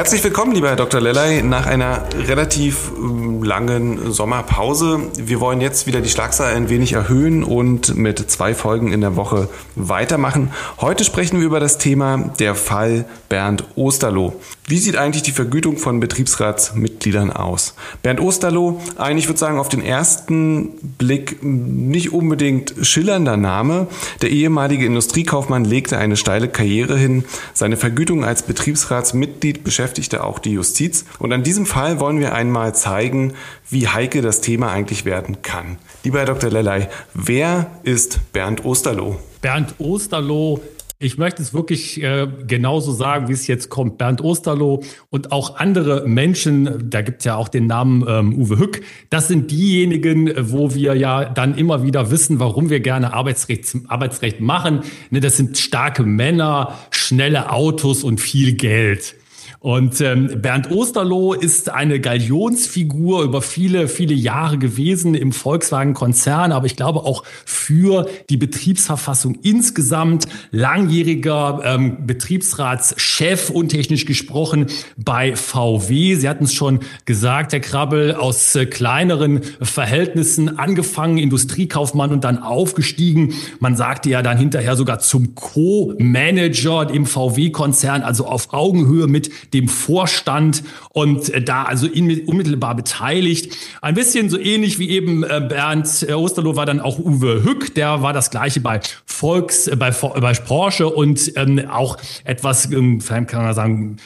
Herzlich willkommen, lieber Herr Dr. Lellay, nach einer relativ ähm, langen Sommerpause. Wir wollen jetzt wieder die Schlagzahl ein wenig erhöhen und mit zwei Folgen in der Woche weitermachen. Heute sprechen wir über das Thema der Fall Bernd Osterloh. Wie sieht eigentlich die Vergütung von Betriebsratsmitgliedern aus? Bernd Osterloh, würde ich sagen, auf den ersten Blick nicht unbedingt schillernder Name. Der ehemalige Industriekaufmann legte eine steile Karriere hin. Seine Vergütung als Betriebsratsmitglied beschäftigte auch die Justiz. Und an diesem Fall wollen wir einmal zeigen, wie heike das Thema eigentlich werden kann. Lieber Herr Dr. Lellay, wer ist Bernd Osterloh? Bernd Osterloh ich möchte es wirklich äh, genauso sagen, wie es jetzt kommt. Bernd Osterloh und auch andere Menschen, da gibt es ja auch den Namen ähm, Uwe Hück, das sind diejenigen, wo wir ja dann immer wieder wissen, warum wir gerne Arbeitsrecht, Arbeitsrecht machen. Ne, das sind starke Männer, schnelle Autos und viel Geld. Und ähm, Bernd Osterloh ist eine Galionsfigur über viele, viele Jahre gewesen im Volkswagen-Konzern, aber ich glaube auch für die Betriebsverfassung insgesamt langjähriger ähm, Betriebsratschef, untechnisch gesprochen, bei VW. Sie hatten es schon gesagt, Herr Krabbel, aus äh, kleineren Verhältnissen angefangen, Industriekaufmann und dann aufgestiegen. Man sagte ja dann hinterher sogar zum Co-Manager im VW-Konzern, also auf Augenhöhe mit dem Vorstand und äh, da also unmittelbar beteiligt. Ein bisschen so ähnlich wie eben äh, Bernd äh, Osterloh war dann auch Uwe Hück, der war das gleiche bei Volks, bei, bei Porsche und ähm, auch etwas, ähm, kann man sagen,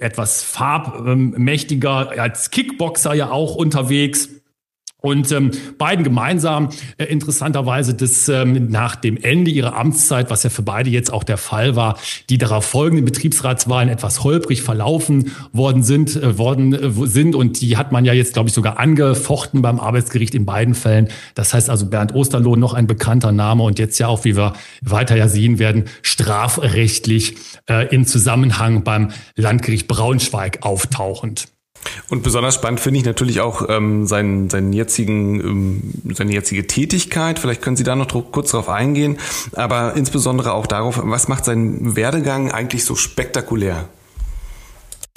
etwas farbmächtiger als Kickboxer ja auch unterwegs. Und ähm, beiden gemeinsam äh, interessanterweise, dass ähm, nach dem Ende ihrer Amtszeit, was ja für beide jetzt auch der Fall war, die darauf folgenden Betriebsratswahlen etwas holprig verlaufen worden sind, äh, worden äh, sind und die hat man ja jetzt, glaube ich, sogar angefochten beim Arbeitsgericht in beiden Fällen. Das heißt also Bernd Osterloh noch ein bekannter Name und jetzt ja auch, wie wir weiter ja sehen werden, strafrechtlich äh, in Zusammenhang beim Landgericht Braunschweig auftauchend. Und besonders spannend finde ich natürlich auch ähm, seinen, seinen jetzigen, ähm, seine jetzige Tätigkeit. Vielleicht können Sie da noch kurz darauf eingehen, aber insbesondere auch darauf, was macht seinen Werdegang eigentlich so spektakulär?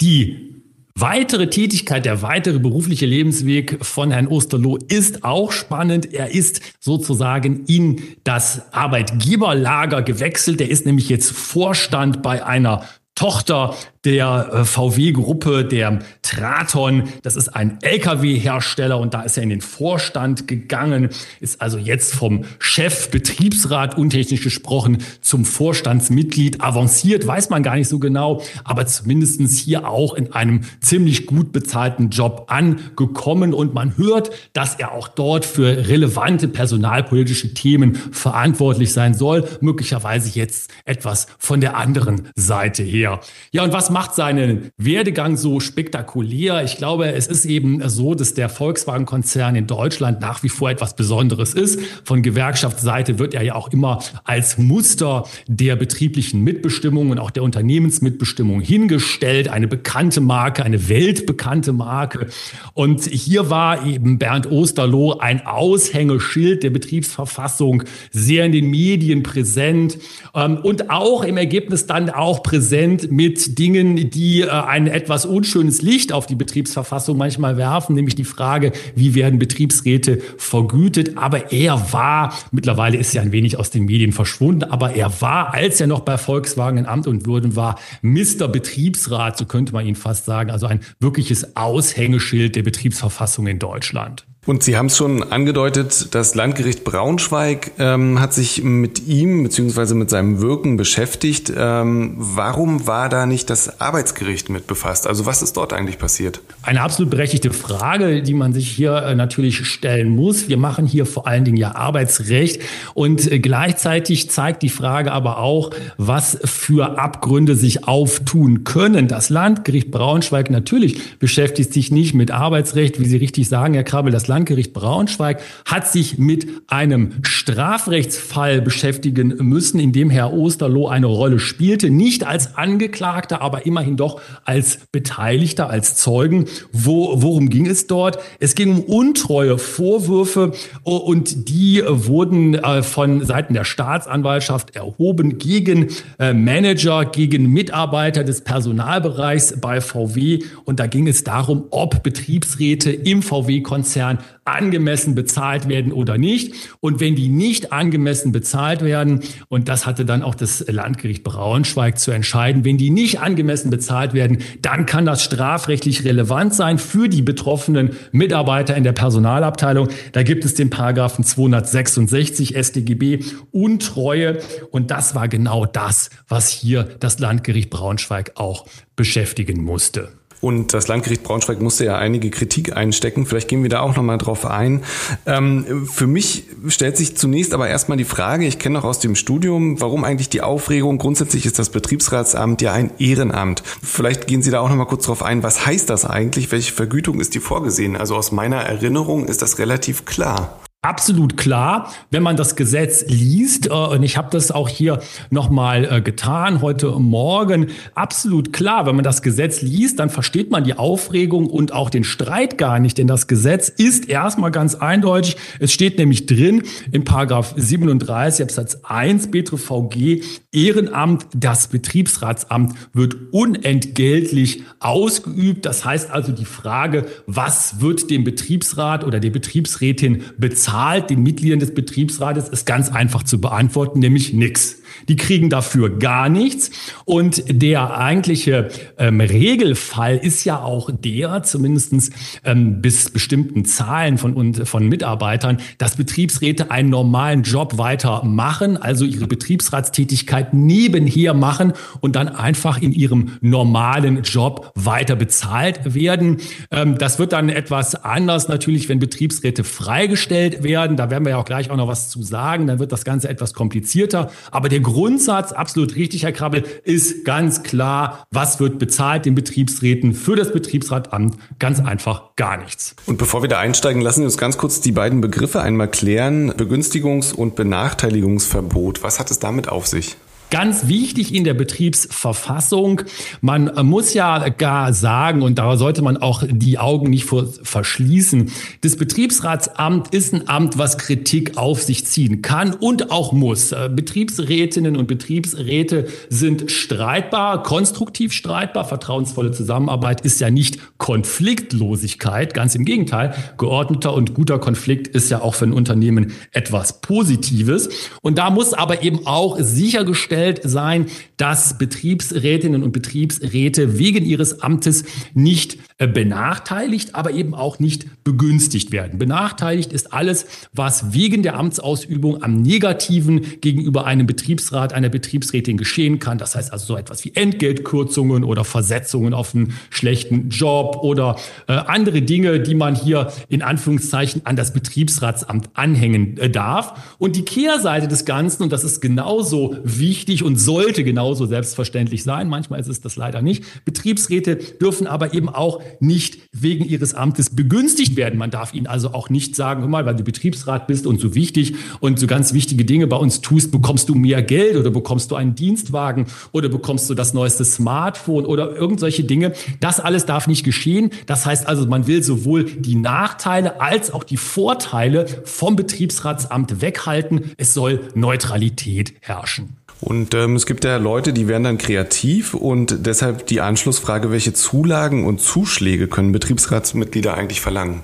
Die weitere Tätigkeit, der weitere berufliche Lebensweg von Herrn Osterloh ist auch spannend. Er ist sozusagen in das Arbeitgeberlager gewechselt. Er ist nämlich jetzt Vorstand bei einer Tochter der äh, VW-Gruppe, der Traton. Das ist ein Lkw-Hersteller und da ist er in den Vorstand gegangen, ist also jetzt vom Chef Betriebsrat untechnisch gesprochen zum Vorstandsmitglied avanciert, weiß man gar nicht so genau, aber zumindestens hier auch in einem ziemlich gut bezahlten Job angekommen und man hört, dass er auch dort für relevante personalpolitische Themen verantwortlich sein soll, möglicherweise jetzt etwas von der anderen Seite her. Ja, und was macht seinen Werdegang so spektakulär? Ich glaube, es ist eben so, dass der Volkswagen-Konzern in Deutschland nach wie vor etwas Besonderes ist. Von Gewerkschaftsseite wird er ja auch immer als Muster der betrieblichen Mitbestimmung und auch der Unternehmensmitbestimmung hingestellt. Eine bekannte Marke, eine weltbekannte Marke. Und hier war eben Bernd Osterloh ein Aushängeschild der Betriebsverfassung, sehr in den Medien präsent ähm, und auch im Ergebnis dann auch präsent mit Dingen, Dingen, die äh, ein etwas unschönes Licht auf die Betriebsverfassung manchmal werfen, nämlich die Frage, wie werden Betriebsräte vergütet. Aber er war, mittlerweile ist er ein wenig aus den Medien verschwunden, aber er war, als er noch bei Volkswagen in Amt und Würden war, Mr. Betriebsrat, so könnte man ihn fast sagen, also ein wirkliches Aushängeschild der Betriebsverfassung in Deutschland. Und Sie haben es schon angedeutet, das Landgericht Braunschweig ähm, hat sich mit ihm bzw. mit seinem Wirken beschäftigt. Ähm, warum war da nicht das Arbeitsgericht mit befasst? Also was ist dort eigentlich passiert? Eine absolut berechtigte Frage, die man sich hier äh, natürlich stellen muss. Wir machen hier vor allen Dingen ja Arbeitsrecht und äh, gleichzeitig zeigt die Frage aber auch, was für Abgründe sich auftun können. Das Landgericht Braunschweig natürlich beschäftigt sich nicht mit Arbeitsrecht, wie Sie richtig sagen, Herr Krabbel. Das Landgericht Braunschweig hat sich mit einem Strafrechtsfall beschäftigen müssen, in dem Herr Osterloh eine Rolle spielte. Nicht als Angeklagter, aber immerhin doch als Beteiligter, als Zeugen. Wo, worum ging es dort? Es ging um untreue Vorwürfe und die wurden äh, von Seiten der Staatsanwaltschaft erhoben gegen äh, Manager, gegen Mitarbeiter des Personalbereichs bei VW. Und da ging es darum, ob Betriebsräte im VW-Konzern angemessen bezahlt werden oder nicht. Und wenn die nicht angemessen bezahlt werden, und das hatte dann auch das Landgericht Braunschweig zu entscheiden, wenn die nicht angemessen bezahlt werden, dann kann das strafrechtlich relevant sein für die betroffenen Mitarbeiter in der Personalabteilung. Da gibt es den Paragraphen 266 StGB Untreue. Und das war genau das, was hier das Landgericht Braunschweig auch beschäftigen musste. Und das Landgericht Braunschweig musste ja einige Kritik einstecken. Vielleicht gehen wir da auch nochmal drauf ein. Ähm, für mich stellt sich zunächst aber erstmal die Frage, ich kenne noch aus dem Studium, warum eigentlich die Aufregung? Grundsätzlich ist das Betriebsratsamt ja ein Ehrenamt. Vielleicht gehen Sie da auch nochmal kurz drauf ein. Was heißt das eigentlich? Welche Vergütung ist die vorgesehen? Also aus meiner Erinnerung ist das relativ klar. Absolut klar, wenn man das Gesetz liest, äh, und ich habe das auch hier nochmal äh, getan heute Morgen, absolut klar, wenn man das Gesetz liest, dann versteht man die Aufregung und auch den Streit gar nicht, denn das Gesetz ist erstmal ganz eindeutig. Es steht nämlich drin in Paragraph 37 Absatz 1 BTVG, Ehrenamt, das Betriebsratsamt wird unentgeltlich ausgeübt. Das heißt also die Frage, was wird dem Betriebsrat oder der Betriebsrätin bezahlt? Zahlt den Mitgliedern des Betriebsrates, ist ganz einfach zu beantworten, nämlich nichts. Die kriegen dafür gar nichts. Und der eigentliche ähm, Regelfall ist ja auch der, zumindestens ähm, bis bestimmten Zahlen von, von Mitarbeitern, dass Betriebsräte einen normalen Job weitermachen, also ihre Betriebsratstätigkeit nebenher machen und dann einfach in ihrem normalen Job weiter bezahlt werden. Ähm, das wird dann etwas anders natürlich, wenn Betriebsräte freigestellt werden. Da werden wir ja auch gleich auch noch was zu sagen. Dann wird das Ganze etwas komplizierter. Aber der Grundsatz, absolut richtig, Herr Krabbel, ist ganz klar, was wird bezahlt den Betriebsräten für das Betriebsratamt? Ganz einfach gar nichts. Und bevor wir da einsteigen, lassen Sie uns ganz kurz die beiden Begriffe einmal klären. Begünstigungs- und Benachteiligungsverbot. Was hat es damit auf sich? Ganz wichtig in der Betriebsverfassung. Man muss ja gar sagen, und da sollte man auch die Augen nicht vor verschließen, das Betriebsratsamt ist ein Amt, was Kritik auf sich ziehen kann und auch muss. Äh, Betriebsrätinnen und Betriebsräte sind streitbar, konstruktiv streitbar. Vertrauensvolle Zusammenarbeit ist ja nicht Konfliktlosigkeit. Ganz im Gegenteil. Geordneter und guter Konflikt ist ja auch für ein Unternehmen etwas Positives. Und da muss aber eben auch sichergestellt sichergestellt sein, dass Betriebsrätinnen und Betriebsräte wegen ihres Amtes nicht äh, benachteiligt, aber eben auch nicht begünstigt werden. Benachteiligt ist alles, was wegen der Amtsausübung am Negativen gegenüber einem Betriebsrat, einer Betriebsrätin geschehen kann. Das heißt also so etwas wie Entgeltkürzungen oder Versetzungen auf einen schlechten Job oder äh, andere Dinge, die man hier in Anführungszeichen an das Betriebsratsamt anhängen äh, darf. Und die Kehrseite des Ganzen, und das ist genauso wichtig, wichtig und sollte genauso selbstverständlich sein. Manchmal ist es das leider nicht. Betriebsräte dürfen aber eben auch nicht wegen ihres Amtes begünstigt werden. Man darf ihnen also auch nicht sagen, hör mal, weil du Betriebsrat bist und so wichtig und so ganz wichtige Dinge bei uns tust, bekommst du mehr Geld oder bekommst du einen Dienstwagen oder bekommst du das neueste Smartphone oder irgendwelche Dinge. Das alles darf nicht geschehen. Das heißt also, man will sowohl die Nachteile als auch die Vorteile vom Betriebsratsamt weghalten. Es soll Neutralität herrschen. Und ähm, es gibt ja Leute, die werden dann kreativ und deshalb die Anschlussfrage, welche Zulagen und Zuschläge können Betriebsratsmitglieder eigentlich verlangen?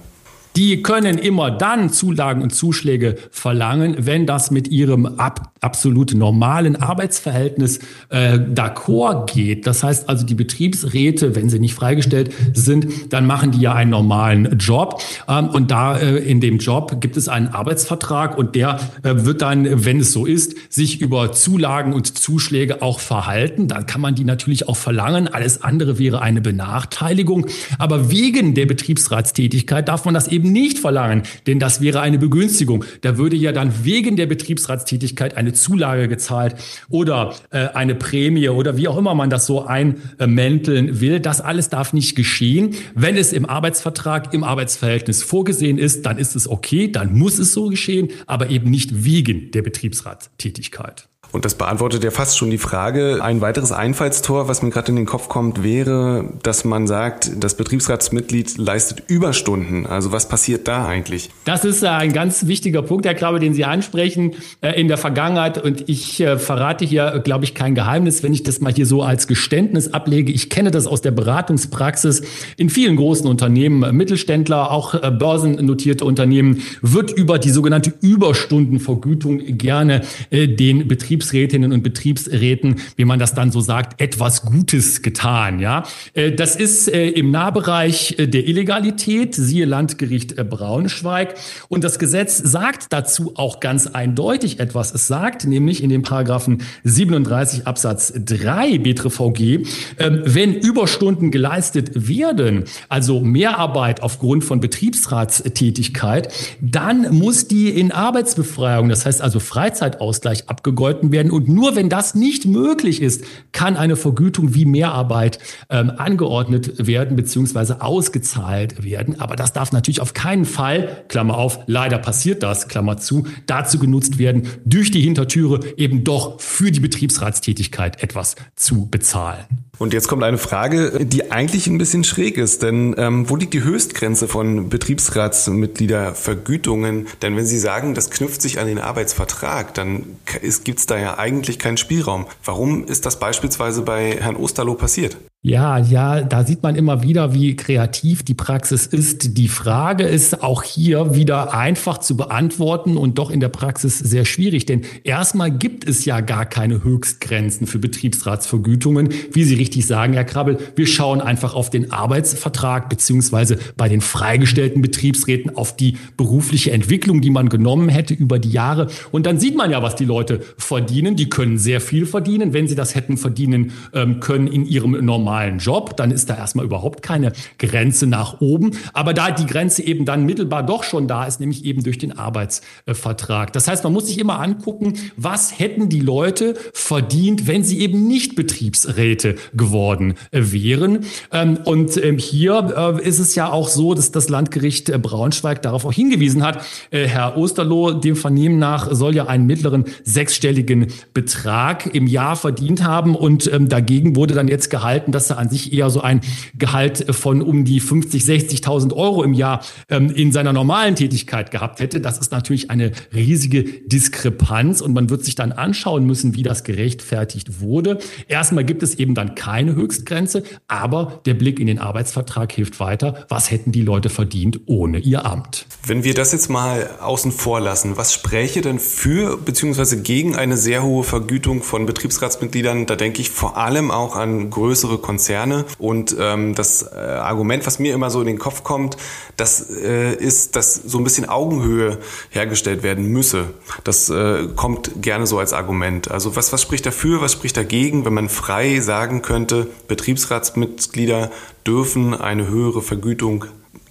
Die können immer dann Zulagen und Zuschläge verlangen, wenn das mit ihrem Ab absolut normalen Arbeitsverhältnis äh, d'accord geht, das heißt also die Betriebsräte, wenn sie nicht freigestellt sind, dann machen die ja einen normalen Job. Ähm, und da äh, in dem Job gibt es einen Arbeitsvertrag und der äh, wird dann, wenn es so ist, sich über Zulagen und Zuschläge auch verhalten. Dann kann man die natürlich auch verlangen. Alles andere wäre eine Benachteiligung. Aber wegen der Betriebsratstätigkeit darf man das eben nicht verlangen, denn das wäre eine Begünstigung. Da würde ja dann wegen der Betriebsratstätigkeit eine Zulage gezahlt oder äh, eine Prämie oder wie auch immer man das so einmänteln will. Das alles darf nicht geschehen. Wenn es im Arbeitsvertrag, im Arbeitsverhältnis vorgesehen ist, dann ist es okay, dann muss es so geschehen, aber eben nicht wegen der Betriebsratstätigkeit. Und das beantwortet ja fast schon die Frage. Ein weiteres Einfallstor, was mir gerade in den Kopf kommt, wäre, dass man sagt, das Betriebsratsmitglied leistet Überstunden. Also was passiert da eigentlich? Das ist äh, ein ganz wichtiger Punkt, Herr Krabbe, den Sie ansprechen äh, in der Vergangenheit. Und ich äh, verrate hier, glaube ich, kein Geheimnis, wenn ich das mal hier so als Geständnis ablege. Ich kenne das aus der Beratungspraxis in vielen großen Unternehmen, Mittelständler, auch börsennotierte Unternehmen, wird über die sogenannte Überstundenvergütung gerne den Betrieb Betriebsrätinnen und Betriebsräten, wie man das dann so sagt, etwas Gutes getan. Ja, äh, das ist äh, im Nahbereich äh, der Illegalität, siehe Landgericht Braunschweig. Und das Gesetz sagt dazu auch ganz eindeutig etwas. Es sagt nämlich in den Paragraphen 37 Absatz 3 BTVG, ähm, wenn Überstunden geleistet werden, also Mehrarbeit aufgrund von Betriebsratstätigkeit, dann muss die in Arbeitsbefreiung, das heißt also Freizeitausgleich abgegolten angeboten werden. Und nur wenn das nicht möglich ist, kann eine Vergütung wie Mehrarbeit ähm, angeordnet werden bzw. ausgezahlt werden. Aber das darf natürlich auf keinen Fall, Klammer auf, leider passiert das, Klammer zu, dazu genutzt werden, durch die Hintertüre eben doch für die Betriebsratstätigkeit etwas zu bezahlen. Und jetzt kommt eine Frage, die eigentlich ein bisschen schräg ist, denn ähm, wo liegt die Höchstgrenze von Betriebsratsmitgliedervergütungen? Denn wenn Sie sagen, das knüpft sich an den Arbeitsvertrag, dann gibt es da ja eigentlich keinen Spielraum. Warum ist das beispielsweise bei Herrn Osterloh passiert? Ja, ja, da sieht man immer wieder, wie kreativ die Praxis ist. Die Frage ist auch hier wieder einfach zu beantworten und doch in der Praxis sehr schwierig, denn erstmal gibt es ja gar keine Höchstgrenzen für Betriebsratsvergütungen. Wie Sie richtig sagen, Herr Krabbel, wir schauen einfach auf den Arbeitsvertrag beziehungsweise bei den freigestellten Betriebsräten auf die berufliche Entwicklung, die man genommen hätte über die Jahre. Und dann sieht man ja, was die Leute verdienen. Die können sehr viel verdienen, wenn sie das hätten verdienen ähm, können in ihrem normalen normalen Job, dann ist da erstmal überhaupt keine Grenze nach oben. Aber da die Grenze eben dann mittelbar doch schon da ist, nämlich eben durch den Arbeitsvertrag. Das heißt, man muss sich immer angucken, was hätten die Leute verdient, wenn sie eben nicht Betriebsräte geworden äh, wären. Ähm, und ähm, hier äh, ist es ja auch so, dass das Landgericht äh, Braunschweig darauf auch hingewiesen hat. Herr Osterloh, dem Vernehmen nach, soll ja einen mittleren sechsstelligen Betrag im Jahr verdient haben. Und ähm, dagegen wurde dann jetzt gehalten, dass er an sich eher so ein Gehalt von um die 50, 60.000 Euro im Jahr ähm, in seiner normalen Tätigkeit gehabt hätte. Das ist natürlich eine riesige Diskrepanz und man wird sich dann anschauen müssen, wie das gerechtfertigt wurde. Erstmal gibt es eben dann keine Höchstgrenze, aber der Blick in den Arbeitsvertrag hilft weiter. Was hätten die Leute verdient ohne ihr Amt? Wenn wir das jetzt mal außen vor lassen, was spräche denn für bzw. gegen eine sehr hohe Vergütung von Betriebsratsmitgliedern? Da denke ich vor allem auch an größere Konzerne. Und ähm, das äh, Argument, was mir immer so in den Kopf kommt, das äh, ist, dass so ein bisschen Augenhöhe hergestellt werden müsse. Das äh, kommt gerne so als Argument. Also was, was spricht dafür, was spricht dagegen, wenn man frei sagen könnte, Betriebsratsmitglieder dürfen eine höhere Vergütung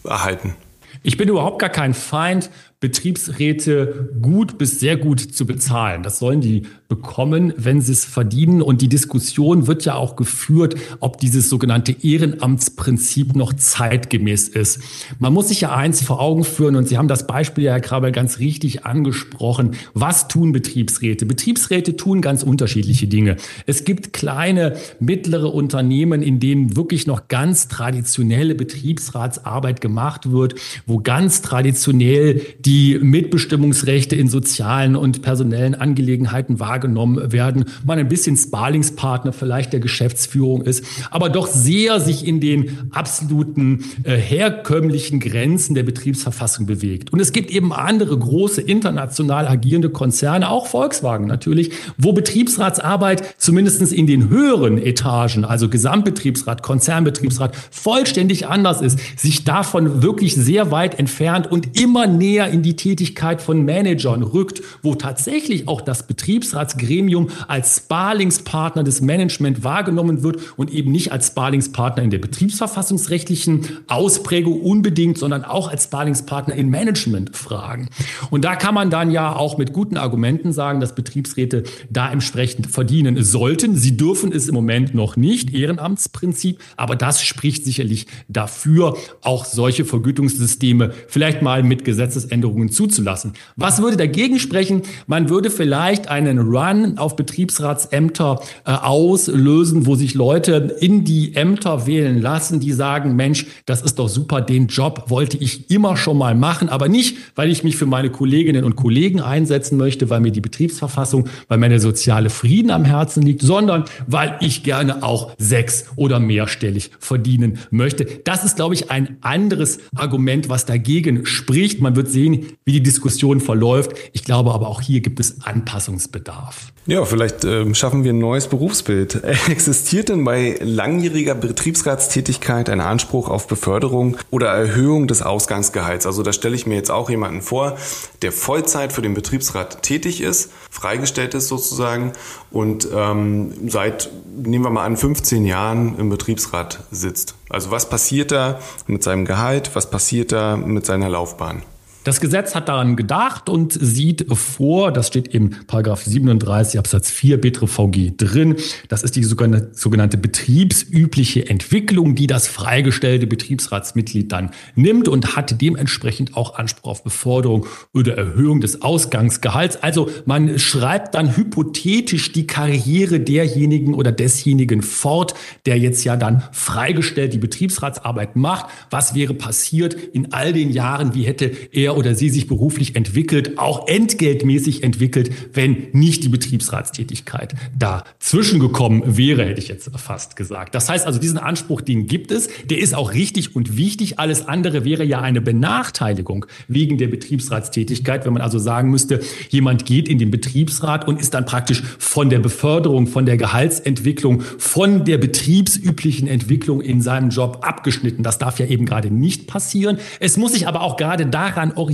erhalten? Ich bin überhaupt gar kein Feind Betriebsräte gut bis sehr gut zu bezahlen. Das sollen die bekommen, wenn sie es verdienen. Und die Diskussion wird ja auch geführt, ob dieses sogenannte Ehrenamtsprinzip noch zeitgemäß ist. Man muss sich ja eins vor Augen führen, und Sie haben das Beispiel ja, Herr Krabel, ganz richtig angesprochen. Was tun Betriebsräte? Betriebsräte tun ganz unterschiedliche Dinge. Es gibt kleine, mittlere Unternehmen, in denen wirklich noch ganz traditionelle Betriebsratsarbeit gemacht wird, wo ganz traditionell die die Mitbestimmungsrechte in sozialen und personellen Angelegenheiten wahrgenommen werden, man ein bisschen Sparlingspartner vielleicht der Geschäftsführung ist, aber doch sehr sich in den absoluten äh, herkömmlichen Grenzen der Betriebsverfassung bewegt. Und es gibt eben andere große international agierende Konzerne, auch Volkswagen natürlich, wo Betriebsratsarbeit zumindest in den höheren Etagen, also Gesamtbetriebsrat, Konzernbetriebsrat, vollständig anders ist, sich davon wirklich sehr weit entfernt und immer näher in die Tätigkeit von Managern rückt, wo tatsächlich auch das Betriebsratsgremium als Sparlingspartner des Management wahrgenommen wird und eben nicht als Sparlingspartner in der betriebsverfassungsrechtlichen Ausprägung unbedingt, sondern auch als Sparlingspartner in Managementfragen. Und da kann man dann ja auch mit guten Argumenten sagen, dass Betriebsräte da entsprechend verdienen sollten. Sie dürfen es im Moment noch nicht, Ehrenamtsprinzip, aber das spricht sicherlich dafür, auch solche Vergütungssysteme vielleicht mal mit Gesetzesänderungen zuzulassen. Was würde dagegen sprechen? Man würde vielleicht einen Run auf Betriebsratsämter äh, auslösen, wo sich Leute in die Ämter wählen lassen, die sagen, Mensch, das ist doch super, den Job wollte ich immer schon mal machen, aber nicht, weil ich mich für meine Kolleginnen und Kollegen einsetzen möchte, weil mir die Betriebsverfassung, weil mir der soziale Frieden am Herzen liegt, sondern weil ich gerne auch sechs- oder mehrstellig verdienen möchte. Das ist, glaube ich, ein anderes Argument, was dagegen spricht. Man wird sehen, wie die Diskussion verläuft. Ich glaube aber auch hier gibt es Anpassungsbedarf. Ja, vielleicht äh, schaffen wir ein neues Berufsbild. Existiert denn bei langjähriger Betriebsratstätigkeit ein Anspruch auf Beförderung oder Erhöhung des Ausgangsgehalts? Also da stelle ich mir jetzt auch jemanden vor, der Vollzeit für den Betriebsrat tätig ist, freigestellt ist sozusagen und ähm, seit, nehmen wir mal an, 15 Jahren im Betriebsrat sitzt. Also was passiert da mit seinem Gehalt? Was passiert da mit seiner Laufbahn? Das Gesetz hat daran gedacht und sieht vor, das steht im Paragraph 37 Absatz 4 BTVG drin, das ist die sogenannte betriebsübliche Entwicklung, die das freigestellte Betriebsratsmitglied dann nimmt und hat dementsprechend auch Anspruch auf Beförderung oder Erhöhung des Ausgangsgehalts. Also man schreibt dann hypothetisch die Karriere derjenigen oder desjenigen fort, der jetzt ja dann freigestellt die Betriebsratsarbeit macht. Was wäre passiert in all den Jahren? Wie hätte er oder sie sich beruflich entwickelt, auch entgeltmäßig entwickelt, wenn nicht die Betriebsratstätigkeit dazwischen gekommen wäre, hätte ich jetzt fast gesagt. Das heißt also, diesen Anspruch, den gibt es, der ist auch richtig und wichtig. Alles andere wäre ja eine Benachteiligung wegen der Betriebsratstätigkeit, wenn man also sagen müsste, jemand geht in den Betriebsrat und ist dann praktisch von der Beförderung, von der Gehaltsentwicklung, von der betriebsüblichen Entwicklung in seinem Job abgeschnitten. Das darf ja eben gerade nicht passieren. Es muss sich aber auch gerade daran orientieren.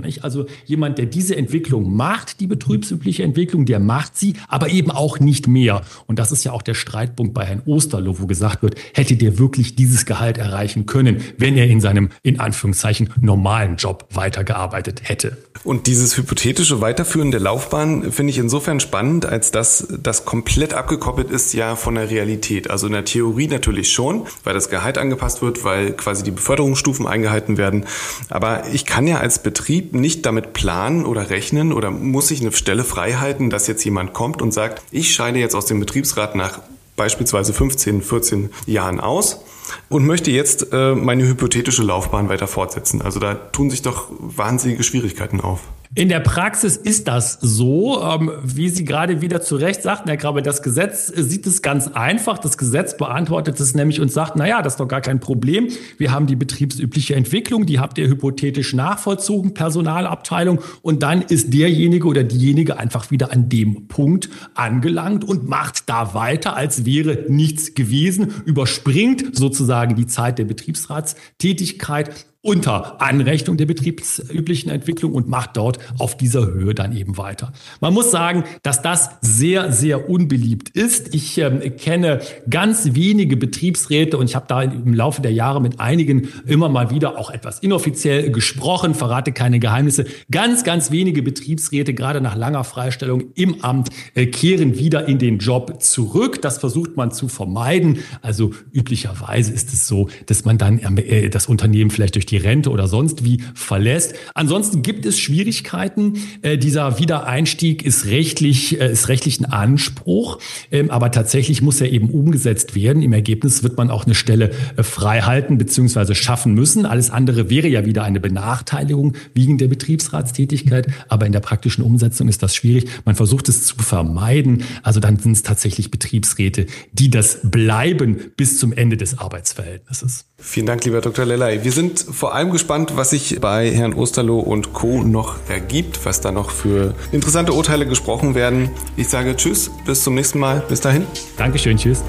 Nicht? Also jemand, der diese Entwicklung macht, die betriebsübliche Entwicklung, der macht sie, aber eben auch nicht mehr. Und das ist ja auch der Streitpunkt bei Herrn Osterloh, wo gesagt wird, hätte der wirklich dieses Gehalt erreichen können, wenn er in seinem, in Anführungszeichen, normalen Job weitergearbeitet hätte. Und dieses hypothetische Weiterführen der Laufbahn finde ich insofern spannend, als dass das komplett abgekoppelt ist ja von der Realität. Also in der Theorie natürlich schon, weil das Gehalt angepasst wird, weil quasi die Beförderungsstufen eingehalten werden. Aber ich kann ja als Betrieb nicht damit planen oder rechnen oder muss ich eine Stelle frei halten, dass jetzt jemand kommt und sagt, ich scheide jetzt aus dem Betriebsrat nach beispielsweise 15, 14 Jahren aus und möchte jetzt äh, meine hypothetische Laufbahn weiter fortsetzen. Also da tun sich doch wahnsinnige Schwierigkeiten auf. In der Praxis ist das so, ähm, wie Sie gerade wieder zu Recht sagten, Herr Grabe, das Gesetz sieht es ganz einfach. Das Gesetz beantwortet es nämlich und sagt, na ja, das ist doch gar kein Problem. Wir haben die betriebsübliche Entwicklung, die habt ihr hypothetisch nachvollzogen, Personalabteilung. Und dann ist derjenige oder diejenige einfach wieder an dem Punkt angelangt und macht da weiter, als wäre nichts gewesen, überspringt sozusagen die Zeit der Betriebsratstätigkeit unter Anrechnung der betriebsüblichen Entwicklung und macht dort auf dieser Höhe dann eben weiter. Man muss sagen, dass das sehr, sehr unbeliebt ist. Ich ähm, kenne ganz wenige Betriebsräte und ich habe da im Laufe der Jahre mit einigen immer mal wieder auch etwas inoffiziell gesprochen, verrate keine Geheimnisse. Ganz, ganz wenige Betriebsräte, gerade nach langer Freistellung im Amt, äh, kehren wieder in den Job zurück. Das versucht man zu vermeiden. Also üblicherweise ist es so, dass man dann äh, das Unternehmen vielleicht durch die Rente oder sonst wie verlässt. Ansonsten gibt es Schwierigkeiten. Äh, dieser Wiedereinstieg ist rechtlich, äh, ist rechtlich ein Anspruch, ähm, aber tatsächlich muss er eben umgesetzt werden. Im Ergebnis wird man auch eine Stelle äh, frei halten bzw. schaffen müssen. Alles andere wäre ja wieder eine Benachteiligung wegen der Betriebsratstätigkeit, aber in der praktischen Umsetzung ist das schwierig. Man versucht es zu vermeiden. Also dann sind es tatsächlich Betriebsräte, die das bleiben bis zum Ende des Arbeitsverhältnisses. Vielen Dank, lieber Dr. Lellay. Wir sind vor allem gespannt, was sich bei Herrn Osterloh und Co. noch ergibt, was da noch für interessante Urteile gesprochen werden. Ich sage Tschüss, bis zum nächsten Mal. Bis dahin. Dankeschön, Tschüss.